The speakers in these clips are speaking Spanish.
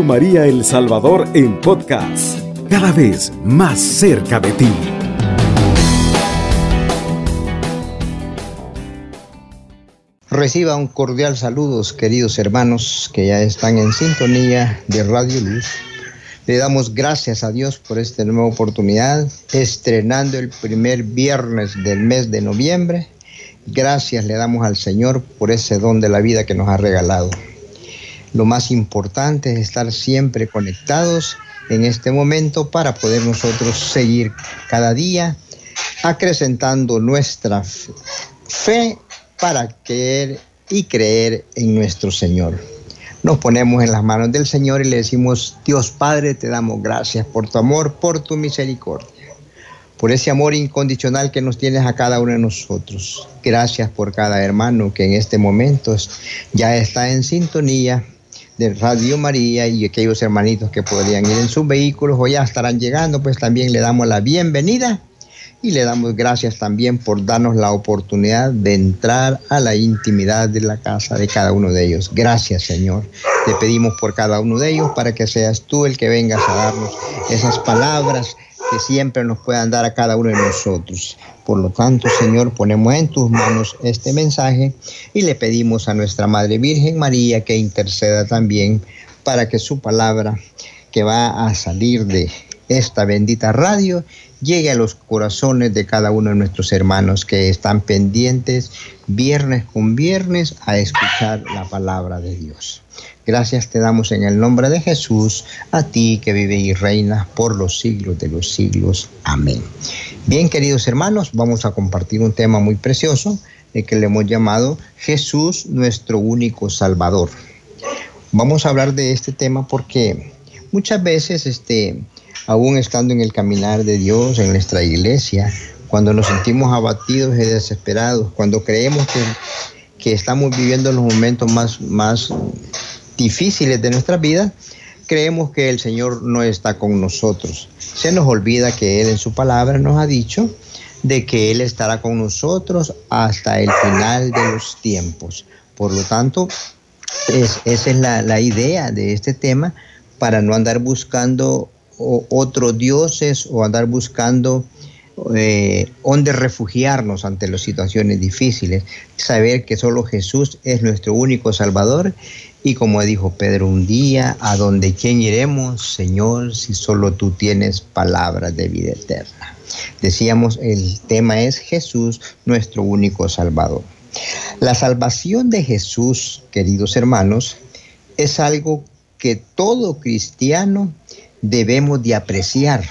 María El Salvador en podcast, cada vez más cerca de ti. Reciba un cordial saludos, queridos hermanos que ya están en sintonía de Radio Luz. Le damos gracias a Dios por esta nueva oportunidad, estrenando el primer viernes del mes de noviembre. Gracias le damos al Señor por ese don de la vida que nos ha regalado. Lo más importante es estar siempre conectados en este momento para poder nosotros seguir cada día acrecentando nuestra fe para creer y creer en nuestro Señor. Nos ponemos en las manos del Señor y le decimos, Dios Padre, te damos gracias por tu amor, por tu misericordia, por ese amor incondicional que nos tienes a cada uno de nosotros. Gracias por cada hermano que en este momento ya está en sintonía Radio María y aquellos hermanitos que podrían ir en sus vehículos o ya estarán llegando, pues también le damos la bienvenida y le damos gracias también por darnos la oportunidad de entrar a la intimidad de la casa de cada uno de ellos. Gracias Señor. Te pedimos por cada uno de ellos para que seas tú el que vengas a darnos esas palabras que siempre nos puedan dar a cada uno de nosotros. Por lo tanto, Señor, ponemos en tus manos este mensaje y le pedimos a nuestra Madre Virgen María que interceda también para que su palabra que va a salir de esta bendita radio llegue a los corazones de cada uno de nuestros hermanos que están pendientes viernes con viernes a escuchar la palabra de Dios. Gracias te damos en el nombre de Jesús, a ti que vive y reina por los siglos de los siglos. Amén. Bien, queridos hermanos, vamos a compartir un tema muy precioso que le hemos llamado Jesús nuestro único Salvador. Vamos a hablar de este tema porque muchas veces, este, aún estando en el caminar de Dios, en nuestra iglesia, cuando nos sentimos abatidos y desesperados, cuando creemos que, que estamos viviendo los momentos más, más difíciles de nuestra vida, creemos que el Señor no está con nosotros. Se nos olvida que Él en su palabra nos ha dicho de que Él estará con nosotros hasta el final de los tiempos. Por lo tanto, esa es la, idea de este tema para no andar buscando otros dioses o andar buscando eh, donde refugiarnos ante las situaciones difíciles, saber que solo Jesús es nuestro único Salvador y como dijo Pedro un día, ¿a dónde quién iremos, Señor, si solo tú tienes palabras de vida eterna? Decíamos, el tema es Jesús, nuestro único Salvador. La salvación de Jesús, queridos hermanos, es algo que todo cristiano debemos de apreciar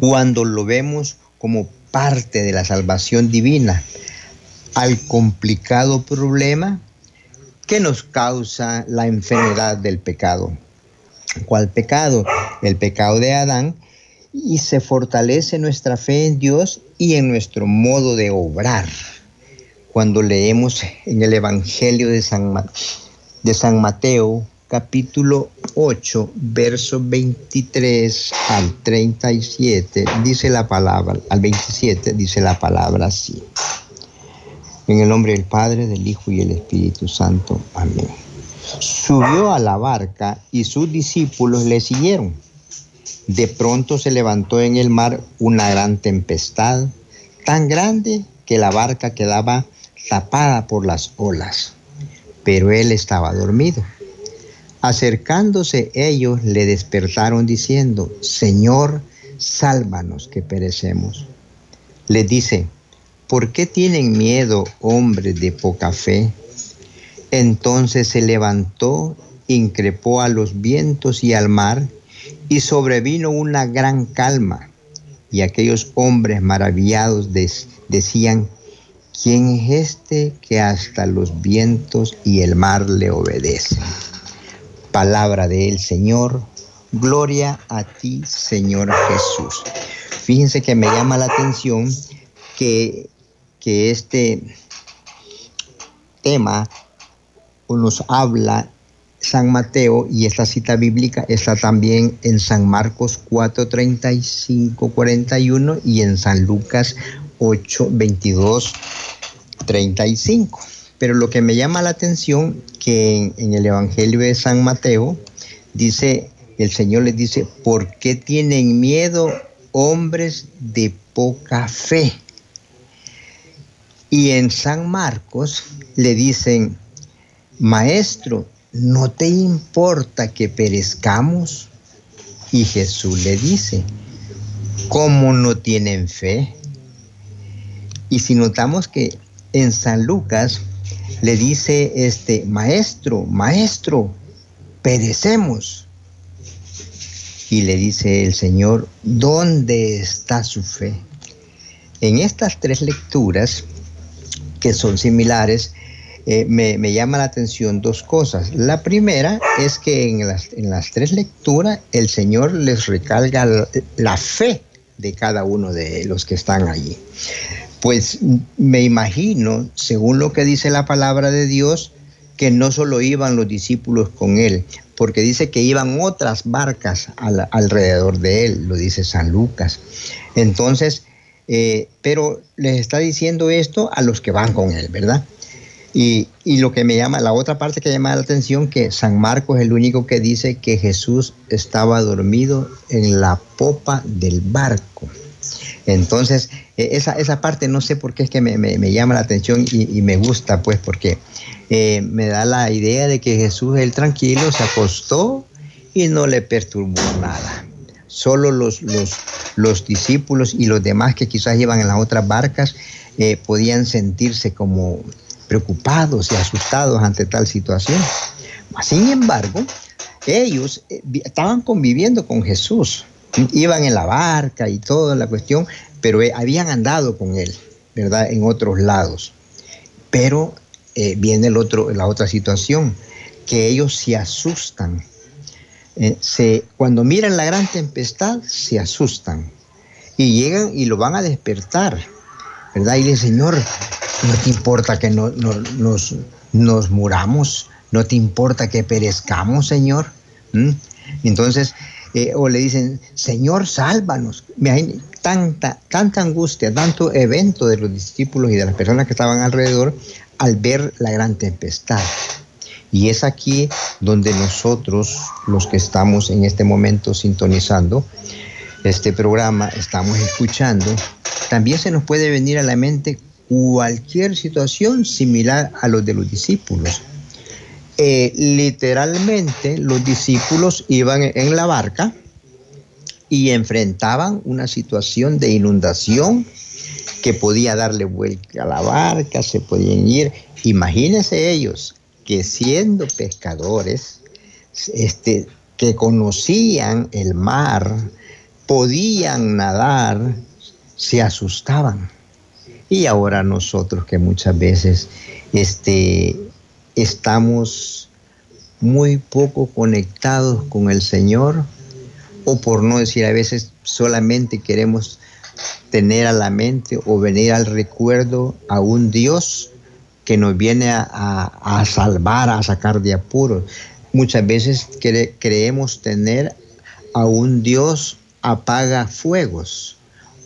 cuando lo vemos como parte de la salvación divina al complicado problema que nos causa la enfermedad del pecado. ¿Cuál pecado? El pecado de Adán. Y se fortalece nuestra fe en Dios y en nuestro modo de obrar. Cuando leemos en el Evangelio de San, de San Mateo, capítulo 8, verso 23 al 37, dice la palabra, al 27 dice la palabra así. En el nombre del Padre, del Hijo y del Espíritu Santo. Amén. Subió a la barca y sus discípulos le siguieron. De pronto se levantó en el mar una gran tempestad, tan grande que la barca quedaba tapada por las olas, pero él estaba dormido. Acercándose ellos le despertaron diciendo, Señor, sálvanos que perecemos. Le dice, ¿por qué tienen miedo hombres de poca fe? Entonces se levantó, increpó a los vientos y al mar, y sobrevino una gran calma. Y aquellos hombres maravillados decían, ¿quién es este que hasta los vientos y el mar le obedecen? Palabra del Señor, gloria a ti, Señor Jesús. Fíjense que me llama la atención que que este tema nos habla San Mateo y esta cita bíblica está también en San Marcos 4, 35, 41 y en San Lucas 8, 22, 35. Pero lo que me llama la atención que en, en el Evangelio de San Mateo dice, el Señor les dice, ¿por qué tienen miedo hombres de poca fe? Y en San Marcos le dicen, Maestro, ¿no te importa que perezcamos? Y Jesús le dice, ¿cómo no tienen fe? Y si notamos que en San Lucas le dice este maestro, maestro, perecemos. Y le dice el Señor, ¿dónde está su fe? En estas tres lecturas, que son similares, eh, me, llama la atención dos cosas. La primera es que en las, en las tres lecturas el Señor les recalga la, la fe de cada uno de los que están allí. Pues me imagino, según lo que dice la palabra de Dios, que no solo iban los discípulos con él, porque dice que iban otras barcas alrededor de él, lo dice San Lucas. Entonces, eh, pero les está diciendo esto a los que van con él, ¿verdad? Y, y, lo que me llama, la otra parte que llama la atención, que San Marcos es el único que dice que Jesús estaba dormido en la popa del barco. Entonces, e, esa, esa parte no sé por qué es que me, llama la atención y, me gusta, pues, porque eh, me da la idea de que Jesús, él tranquilo, se acostó y no le perturbó nada. Solo los, los, los discípulos y los demás que quizás iban en las otras barcas eh, podían sentirse como preocupados y asustados ante tal situación. Sin embargo, ellos eh, estaban conviviendo con Jesús iban en la barca y toda la cuestión, pero eh, habían andado con él, ¿verdad? En otros lados. Pero viene el otro, la otra situación, que ellos se asustan. Eh, se, cuando miran la gran tempestad, se asustan. Y llegan y lo van a despertar, ¿verdad? Y dicen, Señor, no te importa que no, nos, muramos, no te importa que perezcamos, Señor. Entonces, eh, o le dicen, Señor, sálvanos. Tanta, tanta angustia, tanto evento de los discípulos y de las personas que estaban alrededor al ver la gran tempestad. Y es aquí donde nosotros, los que estamos en este momento sintonizando este programa, estamos escuchando, también se nos puede venir a la mente cualquier situación similar a los de los discípulos. Eh, literalmente los discípulos iban en la barca y enfrentaban una situación de inundación que podía darle vuelta a la barca, se podían ir. Imagínense ellos que siendo pescadores, este, que conocían el mar, podían nadar, se asustaban. Y ahora nosotros que muchas veces este, estamos muy poco conectados con el Señor o por no decir a veces solamente queremos tener a la mente o venir al recuerdo a un Dios que nos viene a, salvar, a sacar de apuros. Muchas veces creemos tener a un Dios apaga fuegos,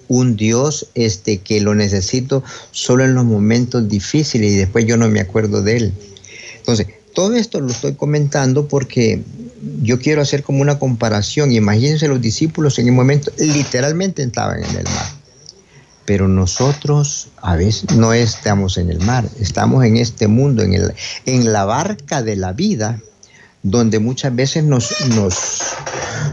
un Dios este, que lo necesito solo en los momentos difíciles y después yo no me acuerdo de él. Entonces, todo esto lo estoy comentando porque yo quiero hacer como una comparación. Imagínense los discípulos en el momento literalmente estaban en el mar. Pero nosotros a veces no estamos en el mar, estamos en este mundo, en, el, en la barca de la vida, donde muchas veces nos, nos,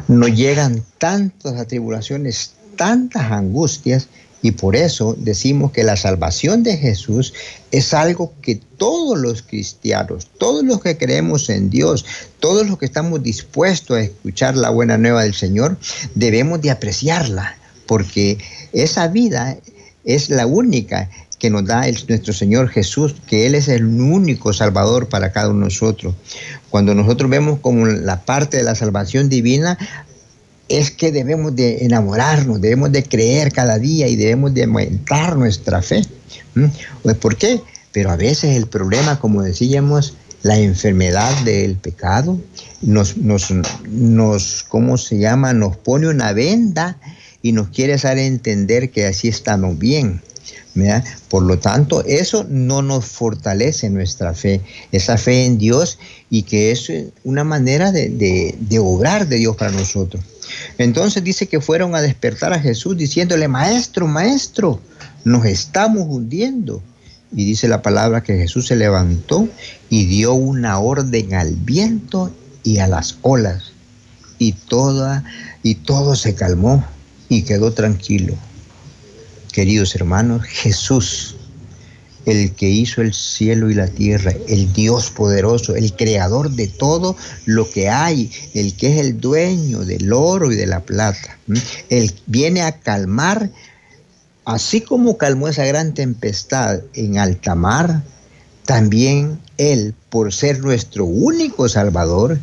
nos llegan tantas atribulaciones, tantas angustias, y por eso decimos que la salvación de Jesús es algo que todos los cristianos, todos los que creemos en Dios, todos los que estamos dispuestos a escuchar la buena nueva del Señor, debemos de apreciarla, porque esa vida es la única que nos da nuestro Señor Jesús, que Él es el único Salvador para cada uno de nosotros. Cuando nosotros vemos como la parte de la salvación divina, es que debemos de enamorarnos, debemos de creer cada día y debemos de aumentar nuestra fe. Pues, ¿Por qué? Pero a veces el problema, como decíamos, la enfermedad del pecado nos, nos, nos, ¿cómo se llama? Nos pone una venda y nos quiere hacer entender que así estamos bien. Por lo tanto, eso no nos fortalece nuestra fe, esa fe en Dios y que es una manera de, de obrar de Dios para nosotros. Entonces dice que fueron a despertar a Jesús diciéndole, maestro, maestro, nos estamos hundiendo. Y dice la palabra que Jesús se levantó y dio una orden al viento y a las olas. Y toda y todo se calmó y quedó tranquilo. Queridos hermanos, Jesús, el que hizo el cielo y la tierra, el Dios poderoso, el creador de todo lo que hay, el que es el dueño del oro y de la plata. Él viene a calmar, así como calmó esa gran tempestad en alta mar, también Él, por ser nuestro único Salvador,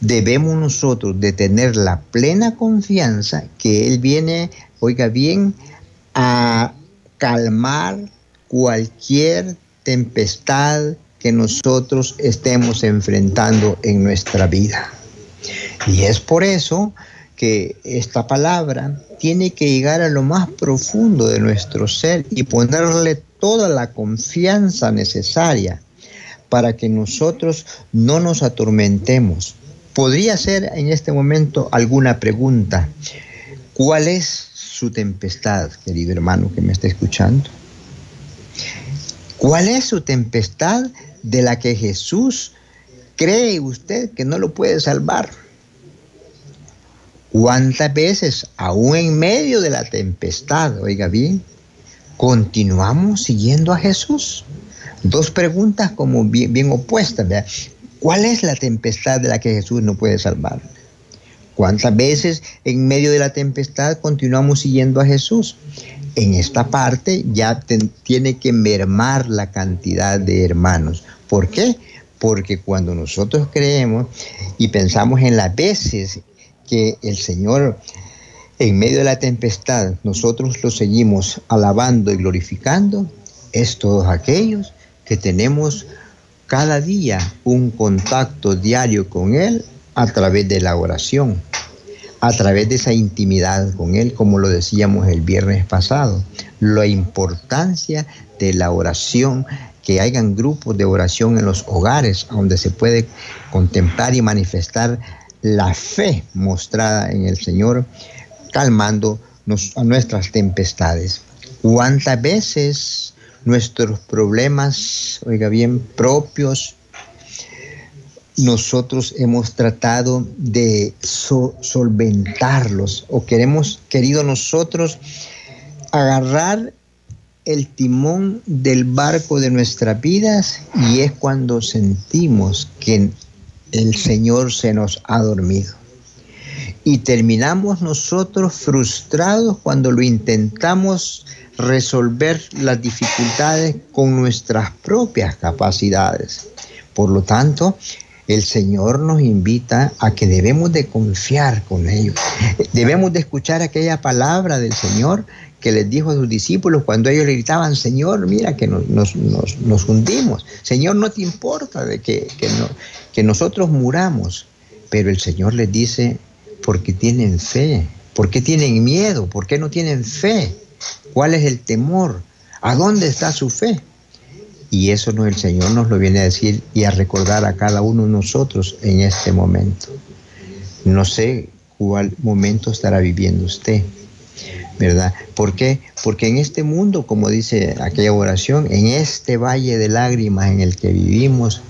debemos nosotros de tener la plena confianza que Él viene, oiga bien, a calmar cualquier tempestad que nosotros estemos enfrentando en nuestra vida. Y es por eso que esta palabra tiene que llegar a lo más profundo de nuestro ser y ponerle toda la confianza necesaria para que nosotros no nos atormentemos. Podría ser en este momento alguna pregunta. ¿Cuál es su tempestad, querido hermano que me está escuchando? ¿Cuál es su tempestad de la que Jesús cree usted que no lo puede salvar? ¿Cuántas veces, aún en medio de la tempestad, oiga bien, continuamos siguiendo a Jesús? Dos preguntas como bien, bien opuestas. ¿Cuál es la tempestad de la que Jesús no puede salvar? ¿Cuántas veces en medio de la tempestad continuamos siguiendo a Jesús? En esta parte ya tiene que mermar la cantidad de hermanos. ¿Por qué? Porque cuando nosotros creemos y pensamos en las veces que el Señor en medio de la tempestad nosotros lo seguimos alabando y glorificando, es todos aquellos que tenemos cada día un contacto diario con Él a través de la oración, a través de esa intimidad con Él, como lo decíamos el viernes pasado, la importancia de la oración, que hayan grupos de oración en los hogares donde se puede contemplar y manifestar la fe mostrada en el Señor, calmando a nuestras tempestades. ¿Cuántas veces nuestros problemas, oiga bien, propios, nosotros hemos tratado de solventarlos o queremos, querido nosotros, agarrar el timón del barco de nuestras vidas y es cuando sentimos que el Señor se nos ha dormido. Y terminamos nosotros frustrados cuando lo intentamos resolver las dificultades con nuestras propias capacidades. Por lo tanto, el Señor nos invita a que debemos de confiar con ellos. Debemos de escuchar aquella palabra del Señor que les dijo a sus discípulos cuando ellos le gritaban, Señor, mira que nos, hundimos. Señor, no te importa de que, que nosotros muramos. Pero el Señor les dice, porque tienen fe. ¿Por qué tienen miedo? ¿Por qué no tienen fe? ¿Cuál es el temor? ¿A dónde está su fe? Y eso no, el Señor nos lo viene a decir y a recordar a cada uno de nosotros en este momento. No sé cuál momento estará viviendo usted, ¿verdad? ¿Por qué? Porque en este mundo, como dice aquella oración, en este valle de lágrimas en el que vivimos,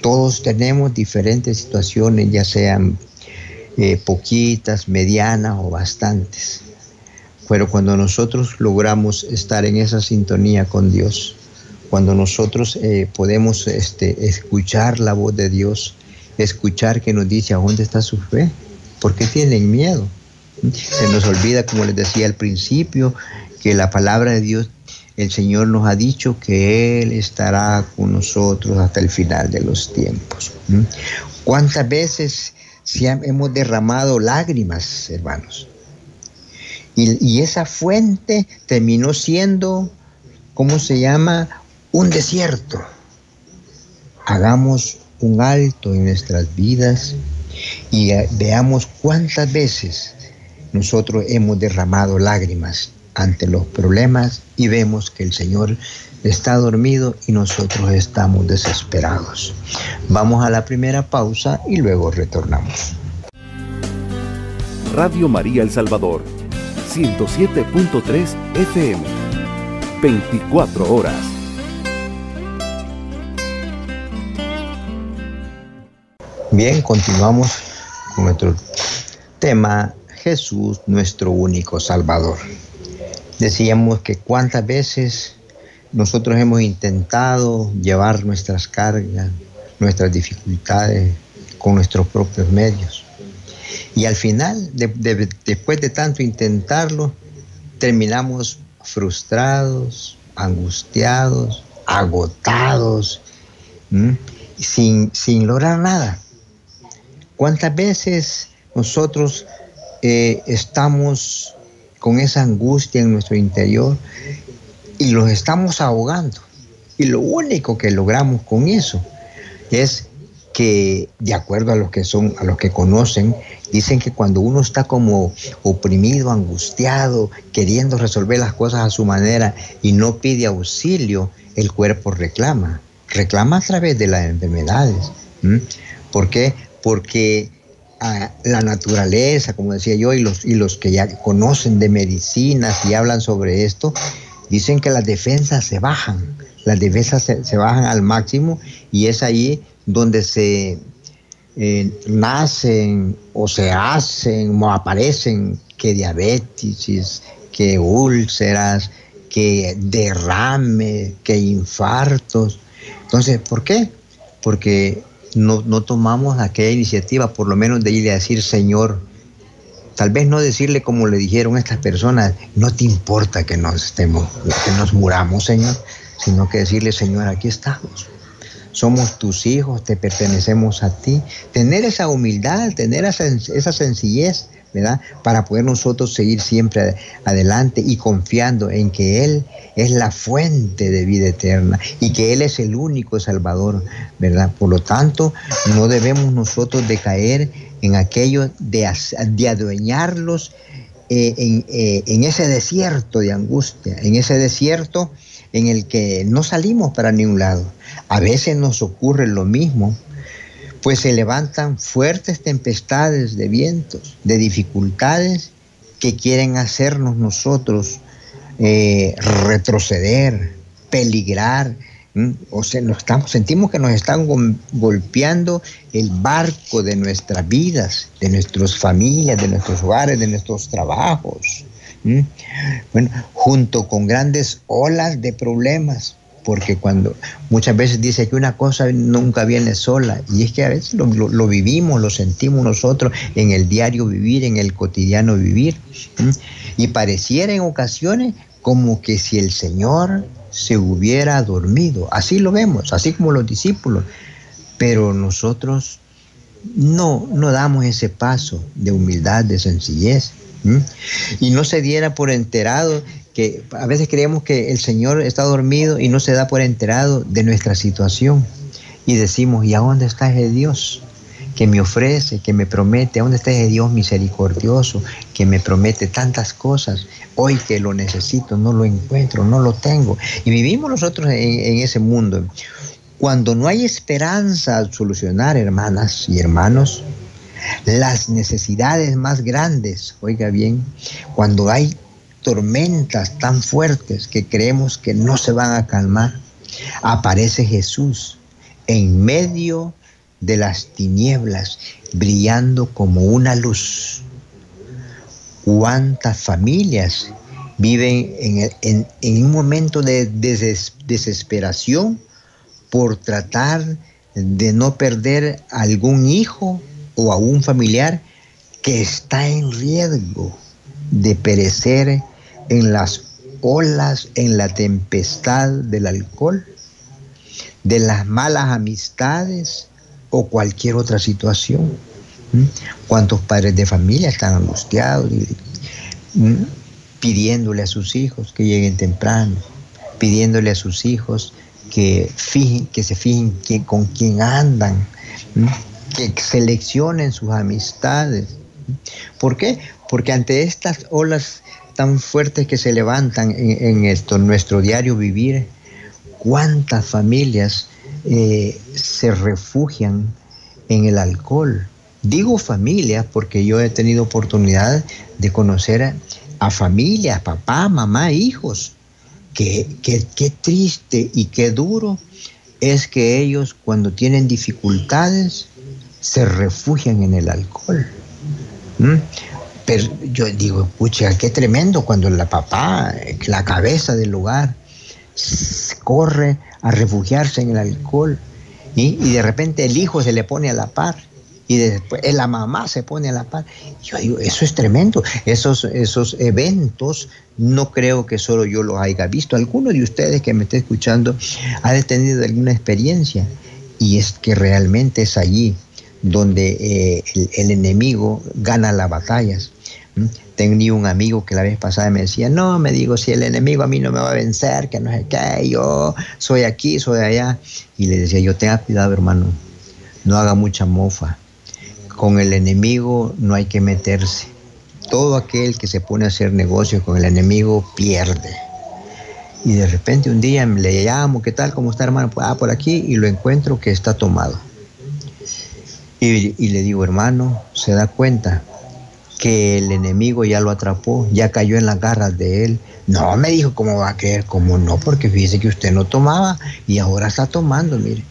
todos tenemos diferentes situaciones, ya sean eh, poquitas, medianas o bastantes. Pero cuando nosotros logramos estar en esa sintonía con Dios, cuando nosotros eh, podemos este, escuchar la voz de Dios, escuchar que nos dice a dónde está su fe, ¿por qué tienen miedo? Se nos olvida, como les decía al principio, que la palabra de Dios, el Señor nos ha dicho que Él estará con nosotros hasta el final de los tiempos. ¿Cuántas veces hemos derramado lágrimas, hermanos? Y, y esa fuente terminó siendo, ¿cómo se llama? un desierto. Hagamos un alto en nuestras vidas y veamos cuántas veces nosotros hemos derramado lágrimas ante los problemas y vemos que el Señor está dormido y nosotros estamos desesperados. Vamos a la primera pausa y luego retornamos. Radio María El Salvador, 107.3 FM, 24 horas. Bien, continuamos con nuestro tema Jesús, nuestro único Salvador. Decíamos que cuántas veces nosotros hemos intentado llevar nuestras cargas, nuestras dificultades con nuestros propios medios. Y al final, después de tanto intentarlo, terminamos frustrados, angustiados, agotados, sin, sin lograr nada. ¿Cuántas veces nosotros eh, estamos con esa angustia en nuestro interior y los estamos ahogando? Y lo único que logramos con eso es que, de acuerdo a los que son, a los que conocen, dicen que cuando uno está como oprimido, angustiado, queriendo resolver las cosas a su manera y no pide auxilio, el cuerpo reclama, reclama a través de las enfermedades. ¿Por qué? porque la naturaleza, como decía yo, y los, y los que ya conocen de medicinas y hablan sobre esto, dicen que las defensas se bajan, las defensas se, bajan al máximo y es ahí donde se eh, nacen o se hacen o aparecen que diabetes, que úlceras, que derrame, que infartos. Entonces, ¿por qué? Porque no, no tomamos aquella iniciativa, por lo menos de ir a decir, Señor, tal vez no decirle como le dijeron estas personas, no te importa que nos estemos, que nos muramos, Señor, sino que decirle, Señor, aquí estamos. Somos tus hijos, te pertenecemos a ti. Tener esa humildad, tener esa, esa sencillez Para poder nosotros seguir siempre adelante y confiando en que Él es la fuente de vida eterna y que Él es el único Salvador, ¿verdad? Por lo tanto, no debemos nosotros de caer en aquello de, de adueñarlos eh, en, eh, en ese desierto de angustia, en ese desierto en el que no salimos para ningún lado. A veces nos ocurre lo mismo pues se levantan fuertes tempestades de vientos, de dificultades que quieren hacernos nosotros eh, retroceder, peligrar. O sea, nos estamos, sentimos que nos están golpeando el barco de nuestras vidas, de nuestras familias, de nuestros hogares, de nuestros trabajos. Bueno, junto con grandes olas de problemas porque cuando muchas veces dice que una cosa nunca viene sola, y es que a veces lo, vivimos, lo sentimos nosotros en el diario vivir, en el cotidiano vivir, y pareciera en ocasiones como que si el Señor se hubiera dormido, así lo vemos, así como los discípulos, pero nosotros no, no damos ese paso de humildad, de sencillez, y no se diera por enterado que a veces creemos que el Señor está dormido y no se da por enterado de nuestra situación. Y decimos, ¿y a dónde está ese Dios? que me ofrece, que me promete, ¿a dónde está ese Dios misericordioso, que me promete tantas cosas? Hoy que lo necesito, no lo encuentro, no lo tengo. Y vivimos nosotros en, en ese mundo. Cuando no hay esperanza al solucionar, hermanas y hermanos, las necesidades más grandes, oiga bien, cuando hay tormentas tan fuertes que creemos que no se van a calmar, aparece Jesús en medio de las tinieblas, brillando como una luz. ¿Cuántas familias viven en, un momento de desesperación por tratar de no perder a algún hijo o a un familiar que está en riesgo de perecer en las olas, en la tempestad del alcohol, de las malas amistades o cualquier otra situación. ¿Cuántos padres de familia están angustiados pidiéndole a sus hijos que lleguen temprano, pidiéndole a sus hijos que, fijen, que se fijen con quién andan, que seleccionen sus amistades? ¿Por qué? Porque ante estas olas tan fuertes que se levantan en, esto, nuestro diario vivir. ¿Cuántas familias eh, se refugian en el alcohol? Digo familias porque yo he tenido oportunidad de conocer a, familias, papá, mamá, hijos. Qué, qué, triste y qué duro es que ellos cuando tienen dificultades se refugian en el alcohol. Pero yo digo, pucha, qué tremendo cuando la papá, la cabeza del lugar, corre a refugiarse en el alcohol y de repente el hijo se le pone a la par y después la mamá se pone a la par. Yo digo, eso es tremendo. Esos, esos eventos no creo que solo yo los haya visto. Alguno de ustedes que me esté escuchando ha tenido alguna experiencia y es que realmente es allí donde eh, el, enemigo gana las batallas. Tenía un amigo que la vez pasada me decía, no, me digo, si el enemigo a mí no me va a vencer, que no sé qué, yo soy aquí, soy allá. Y le decía, yo tenga cuidado hermano, no haga mucha mofa. Con el enemigo no hay que meterse. Todo aquel que se pone a hacer negocios con el enemigo pierde. Y de repente un día le llamo, ¿qué tal? ¿Cómo está hermano? Ah, por aquí y lo encuentro que está tomado. Y, le digo, hermano, se da cuenta que el enemigo ya lo atrapó, ya cayó en las garras de él. No, me dijo, ¿cómo va a creer? ¿Cómo no? Porque fíjese que usted no tomaba y ahora está tomando, mire.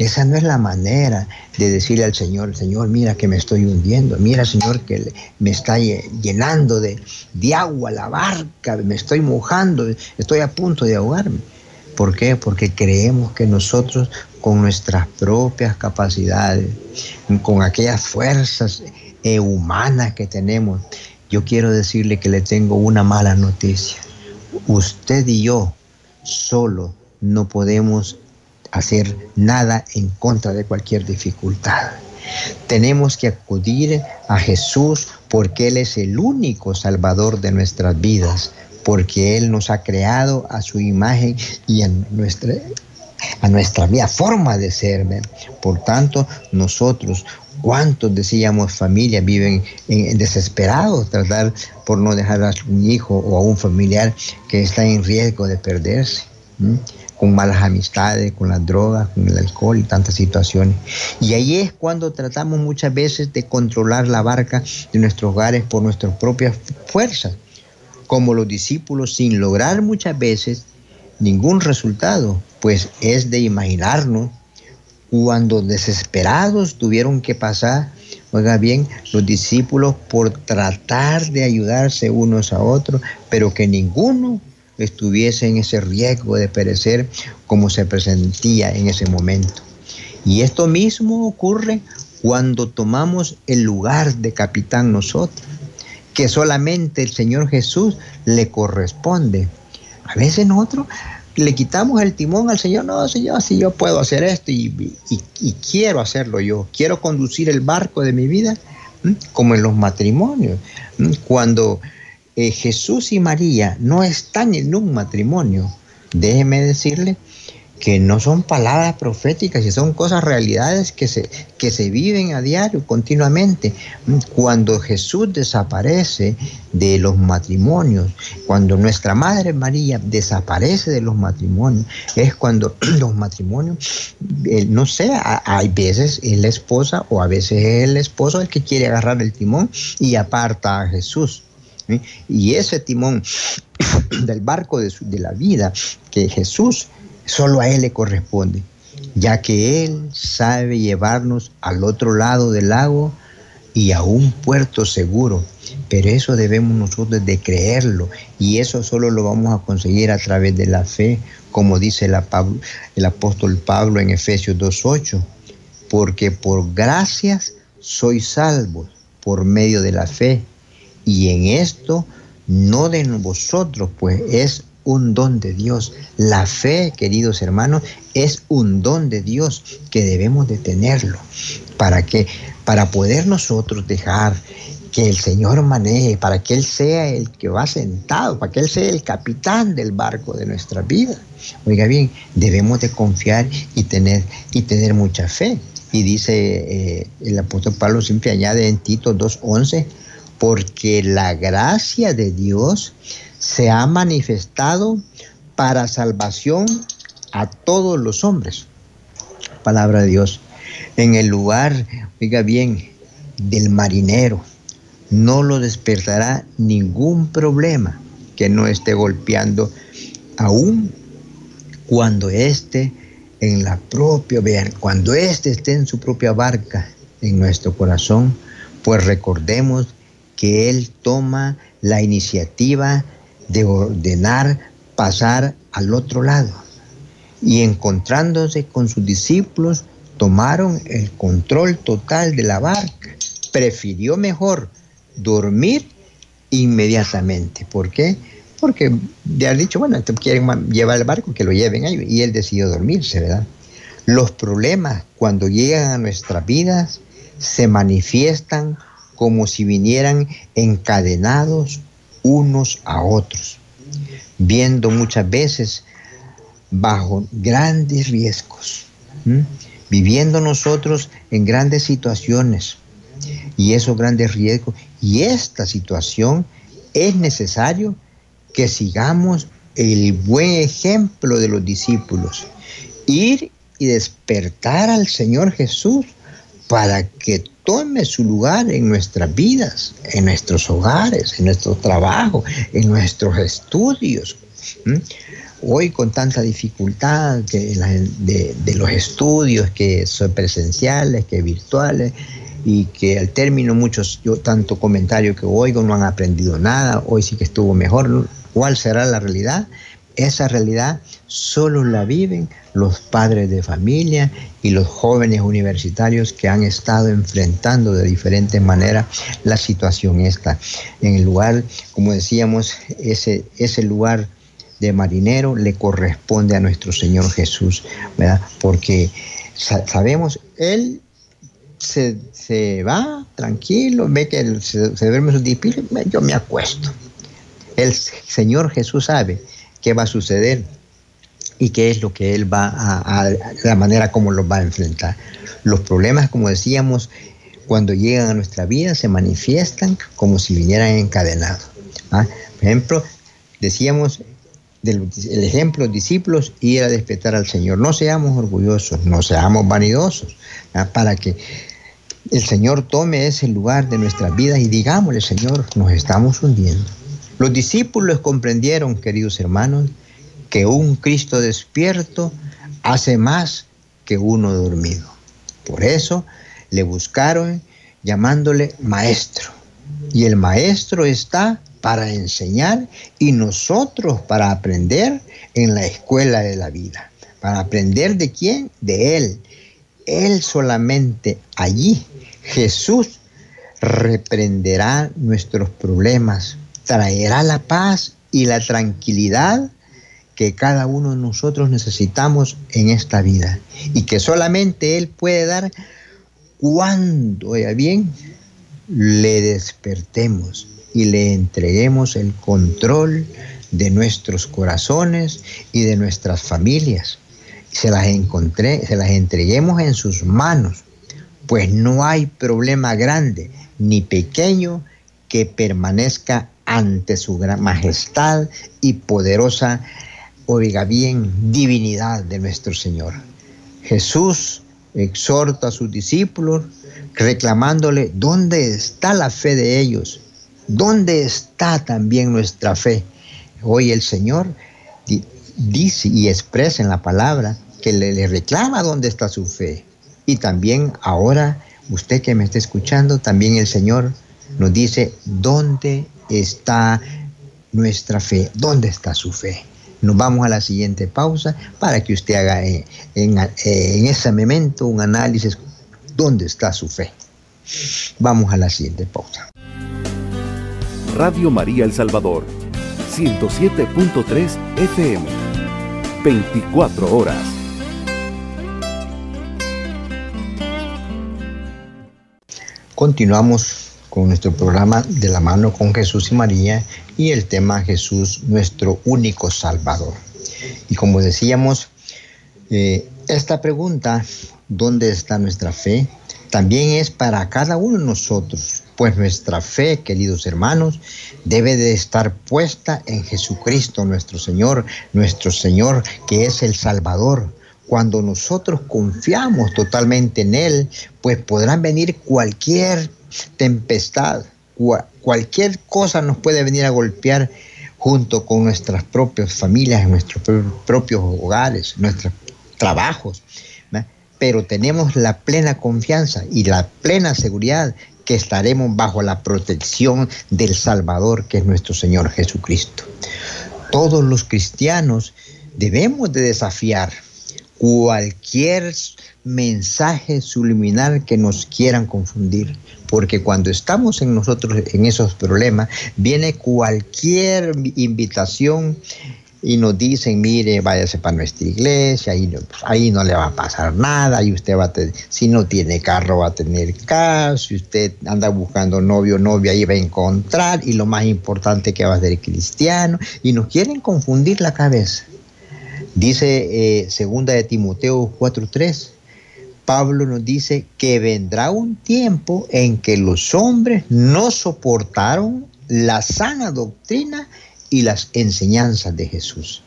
Esa no es la manera de decirle al Señor, Señor, mira que me estoy hundiendo, mira Señor que me está llenando de, de agua la barca, me estoy mojando, estoy a punto de ahogarme. ¿Por qué? Porque creemos que nosotros con nuestras propias capacidades, con aquellas fuerzas eh, humanas que tenemos, yo quiero decirle que le tengo una mala noticia. Usted y yo solo no podemos hacer nada en contra de cualquier dificultad. Tenemos que acudir a Jesús porque Él es el único salvador de nuestras vidas, porque Él nos ha creado a su imagen y a nuestra, a nuestra forma de ser. Por tanto, nosotros, ¿cuántos decíamos familia viven en, desesperados, tratar por no dejar a un hijo o a un familiar que está en riesgo de perderse? con malas amistades, con las drogas, con el alcohol y tantas situaciones. Y ahí es cuando tratamos muchas veces de controlar la barca de nuestros hogares por nuestras propias fuerzas, como los discípulos, sin lograr muchas veces ningún resultado, pues es de imaginarnos cuando desesperados tuvieron que pasar, oiga bien, los discípulos por tratar de ayudarse unos a otros, pero que ninguno estuviese en ese riesgo de perecer como se presentía en ese momento. Y esto mismo ocurre cuando tomamos el lugar de capitán nosotros, que solamente el Señor Jesús le corresponde. A veces nosotros le quitamos el timón al Señor, no, Señor, si yo puedo hacer esto y, quiero hacerlo yo, quiero conducir el barco de mi vida, como en los matrimonios, cuando eh, Jesús y María no están en un matrimonio, déjeme decirle que no son palabras proféticas y son cosas, realidades que se, que se viven a diario, continuamente. Cuando Jesús desaparece de los matrimonios, cuando nuestra Madre María desaparece de los matrimonios, es cuando los matrimonios, eh, no sé, hay veces es la esposa o a veces es el esposo el que quiere agarrar el timón y aparta a Jesús. Y ese timón del barco de, de la vida que Jesús solo a Él le corresponde, ya que Él sabe llevarnos al otro lado del lago y a un puerto seguro. Pero eso debemos nosotros de creerlo y eso solo lo vamos a conseguir a través de la fe, como dice el, el apóstol Pablo en Efesios 2.8, porque por gracias sois salvos por medio de la fe y en esto no de vosotros, pues es un don de Dios. La fe, queridos hermanos, es un don de Dios que debemos de tenerlo. ¿Para que Para poder nosotros dejar que el Señor maneje, para que Él sea el que va sentado, para que Él sea el capitán del barco de nuestra vida. Oiga bien, debemos de confiar y tener, y tener mucha fe. Y dice eh, el apóstol Pablo siempre añade en Tito 2.11, porque la gracia de Dios se ha manifestado para salvación a todos los hombres. Palabra de Dios. En el lugar, oiga bien, del marinero, no lo despertará ningún problema que no esté golpeando aún cuando éste en la propia, cuando éste esté en su propia barca en nuestro corazón, pues recordemos que Él toma la iniciativa de ordenar pasar al otro lado. Y encontrándose con sus discípulos, tomaron el control total de la barca. Prefirió mejor dormir inmediatamente. ¿Por qué? Porque le han dicho, bueno, quieren llevar el barco, que lo lleven ahí. Y él decidió dormirse, ¿verdad? Los problemas cuando llegan a nuestras vidas se manifiestan como si vinieran encadenados unos a otros, viendo muchas veces bajo grandes riesgos, viviendo nosotros en grandes situaciones y esos grandes riesgos. Y esta situación es necesario que sigamos el buen ejemplo de los discípulos, ir y despertar al Señor Jesús para que tome su lugar en nuestras vidas, en nuestros hogares, en nuestro trabajo, en nuestros estudios. Hoy con tanta dificultad de, de, los estudios que son presenciales, que virtuales, y que al término muchos, yo tanto comentario que oigo, no han aprendido nada, hoy sí que estuvo mejor, ¿cuál será la realidad? Esa realidad solo la viven los padres de familia y los jóvenes universitarios que han estado enfrentando de diferentes maneras la situación esta. En el lugar, como decíamos, ese, ese lugar de marinero le corresponde a nuestro Señor Jesús, ¿verdad? Porque sabemos, Él se, va tranquilo, ve que se, se duerme su discípulos, yo me acuesto. El Señor Jesús sabe qué va a suceder y qué es lo que Él va a, la manera como los va a enfrentar. Los problemas, como decíamos, cuando llegan a nuestra vida se manifiestan como si vinieran encadenados. ¿ah? Por ejemplo, decíamos el ejemplo, discípulos, ir a despertar al Señor. No seamos orgullosos, no seamos vanidosos, ¿ah? para que el Señor tome ese lugar de nuestras vidas y digámosle, Señor, nos estamos hundiendo. Los discípulos comprendieron, queridos hermanos, que un Cristo despierto hace más que uno dormido. Por eso le buscaron llamándole maestro. Y el maestro está para enseñar y nosotros para aprender en la escuela de la vida. ¿Para aprender de quién? De Él. Él solamente allí Jesús reprenderá nuestros problemas, traerá la paz y la tranquilidad que cada uno de nosotros necesitamos en esta vida y que solamente Él puede dar cuando, oiga bien, le despertemos y le entreguemos el control de nuestros corazones y de nuestras familias. Se las encontré, se las entreguemos en sus manos pues no hay problema grande ni pequeño que permanezca ante su gran majestad y poderosa, oiga bien, divinidad de nuestro Señor. Jesús exhorta a sus discípulos reclamándole, ¿dónde está la fe de ellos? ¿Dónde está también nuestra fe? Hoy el Señor dice y expresa en la palabra que le, le reclama dónde está su fe. Y también ahora, usted que me está escuchando, también el Señor nos dice, ¿dónde está nuestra fe? ¿Dónde está su fe? Nos vamos a la siguiente pausa para que usted haga eh, en, eh, en ese momento un análisis, ¿dónde está su fe? Vamos a la siguiente pausa. Radio María El Salvador, 107.3 FM, 24 horas. Continuamos con nuestro programa de la mano con Jesús y María y el tema Jesús, nuestro único Salvador. Y como decíamos, eh, esta pregunta, ¿dónde está nuestra fe? También es para cada uno de nosotros, pues nuestra fe, queridos hermanos, debe de estar puesta en Jesucristo nuestro Señor, nuestro Señor que es el Salvador. Cuando nosotros confiamos totalmente en Él, pues podrán venir cualquier tempestad, cualquier cosa nos puede venir a golpear junto con nuestras propias familias, nuestros propios hogares, nuestros trabajos. Pero tenemos la plena confianza y la plena seguridad que estaremos bajo la protección del Salvador, que es nuestro Señor Jesucristo. Todos los cristianos debemos de desafiar cualquier mensaje subliminal que nos quieran confundir, porque cuando estamos en nosotros en esos problemas, viene cualquier invitación y nos dicen, mire, váyase para nuestra iglesia, ahí, pues, ahí no le va a pasar nada, y usted va a tener, si no tiene carro va a tener carro, si usted anda buscando novio o novia, ahí va a encontrar, y lo más importante que va a ser cristiano, y nos quieren confundir la cabeza. Dice eh, segunda de Timoteo 4.3, Pablo nos dice que vendrá un tiempo en que los hombres no soportaron la sana doctrina y las enseñanzas de Jesús.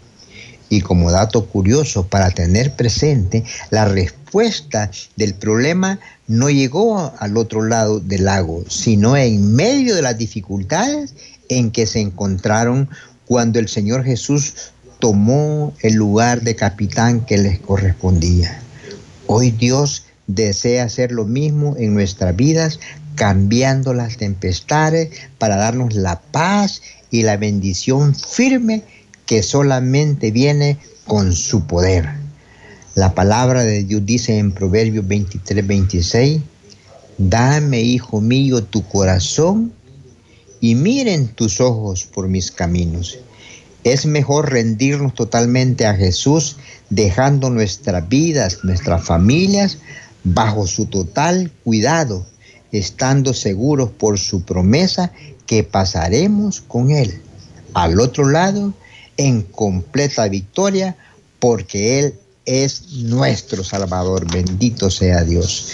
Y como dato curioso para tener presente, la respuesta del problema no llegó al otro lado del lago, sino en medio de las dificultades en que se encontraron cuando el Señor Jesús tomó el lugar de capitán que les correspondía. Hoy Dios desea hacer lo mismo en nuestras vidas, cambiando las tempestades para darnos la paz y la bendición firme que solamente viene con su poder. La palabra de Dios dice en Proverbios 23, 26, dame, hijo mío, tu corazón y miren tus ojos por mis caminos. Es mejor rendirnos totalmente a Jesús, dejando nuestras vidas, nuestras familias, bajo su total cuidado, estando seguros por su promesa que pasaremos con Él al otro lado en completa victoria porque Él es nuestro Salvador. Bendito sea Dios.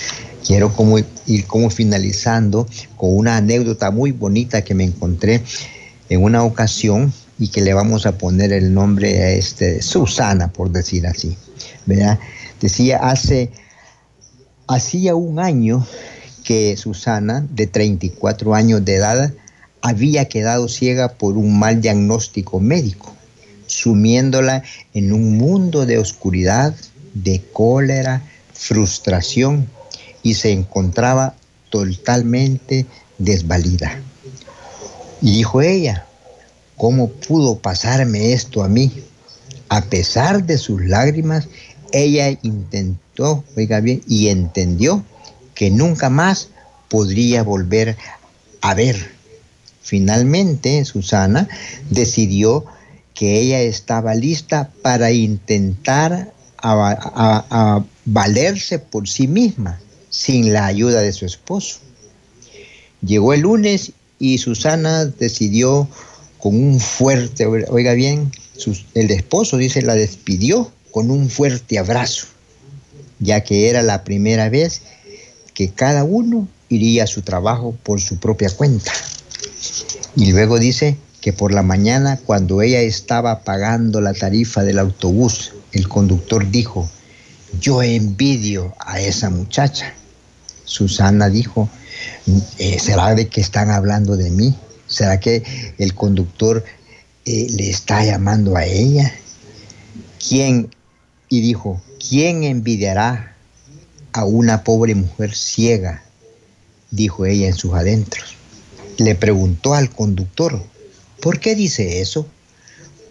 Quiero como ir como finalizando con una anécdota muy bonita que me encontré en una ocasión y que le vamos a poner el nombre a este Susana, por decir así. ¿verdad? Decía hace hacía un año que Susana, de 34 años de edad, había quedado ciega por un mal diagnóstico médico, sumiéndola en un mundo de oscuridad, de cólera, frustración y se encontraba totalmente desvalida. Y dijo ella, ¿cómo pudo pasarme esto a mí? A pesar de sus lágrimas, ella intentó, oiga bien, y entendió que nunca más podría volver a ver Finalmente, Susana decidió que ella estaba lista para intentar a, valerse por sí misma, sin la ayuda de su esposo. Llegó el lunes y Susana decidió con un fuerte, oiga bien, el esposo dice, la despidió con un fuerte abrazo, ya que era la primera vez que cada uno iría a su trabajo por su propia cuenta. Y luego dice que por la mañana, cuando ella estaba pagando la tarifa del autobús, el conductor dijo, yo envidio a esa muchacha. Susana dijo, eh, ¿será de que están hablando de mí? ¿Será que el conductor eh, le está llamando a ella? ¿Quién? Y dijo, ¿quién envidiará a una pobre mujer ciega? Dijo ella en sus adentros le preguntó al conductor, ¿por qué dice eso?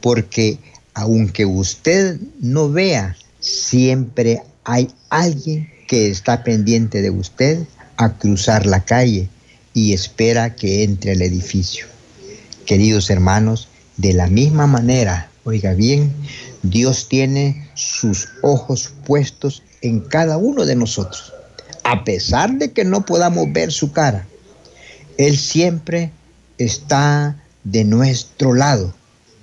Porque aunque usted no vea, siempre hay alguien que está pendiente de usted a cruzar la calle y espera que entre al edificio. Queridos hermanos, de la misma manera, oiga bien, Dios tiene sus ojos puestos en cada uno de nosotros, a pesar de que no podamos ver su cara él siempre está de nuestro lado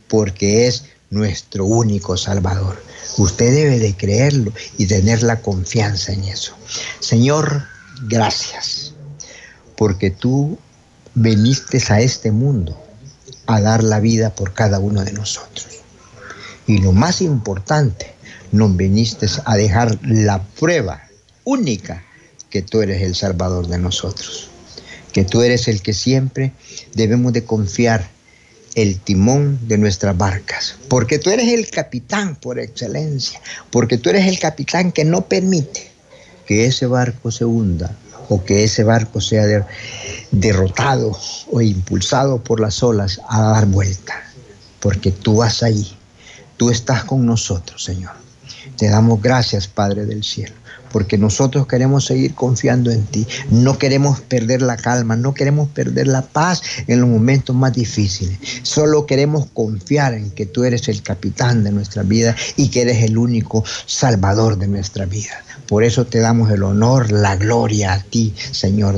porque es nuestro único Salvador. Usted debe de creerlo y tener la confianza en eso. Señor, gracias, porque tú veniste a este mundo a dar la vida por cada uno de nosotros. Y lo más importante, nos viniste a dejar la prueba única que tú eres el Salvador de nosotros, que tú eres el que siempre debemos de confiar el timón de nuestras barcas, porque tú eres el capitán por excelencia, porque tú eres el capitán que no permite que ese barco se hunda o que ese barco sea derrotado o impulsado por las olas a dar vuelta, porque tú vas ahí, tú estás con nosotros, Señor. Te damos gracias, Padre del cielo porque nosotros queremos seguir confiando en ti. No queremos perder la calma, no queremos perder la paz en los momentos más difíciles. Solo queremos confiar en que tú eres el capitán de nuestra vida y que eres el único salvador de nuestra vida. Por eso te damos el honor, la gloria a ti, Señor,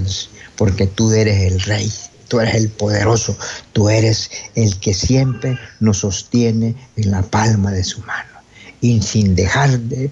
porque tú eres el Rey. Tú eres el poderoso, tú eres el que siempre nos sostiene en la palma de su mano y sin dejar de,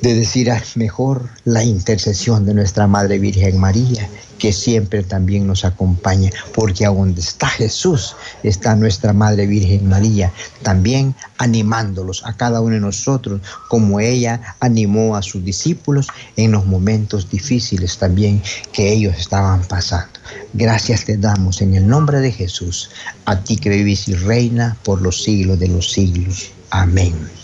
decir ah, mejor la intercesión de nuestra Madre Virgen María, que siempre también nos acompaña, porque a donde está Jesús está nuestra Madre Virgen María, también animándolos a cada uno de nosotros, como ella animó a sus discípulos en los momentos difíciles también que ellos estaban pasando. Gracias te damos en el nombre de Jesús, a ti que vivís y reina por los siglos de los siglos. Amén.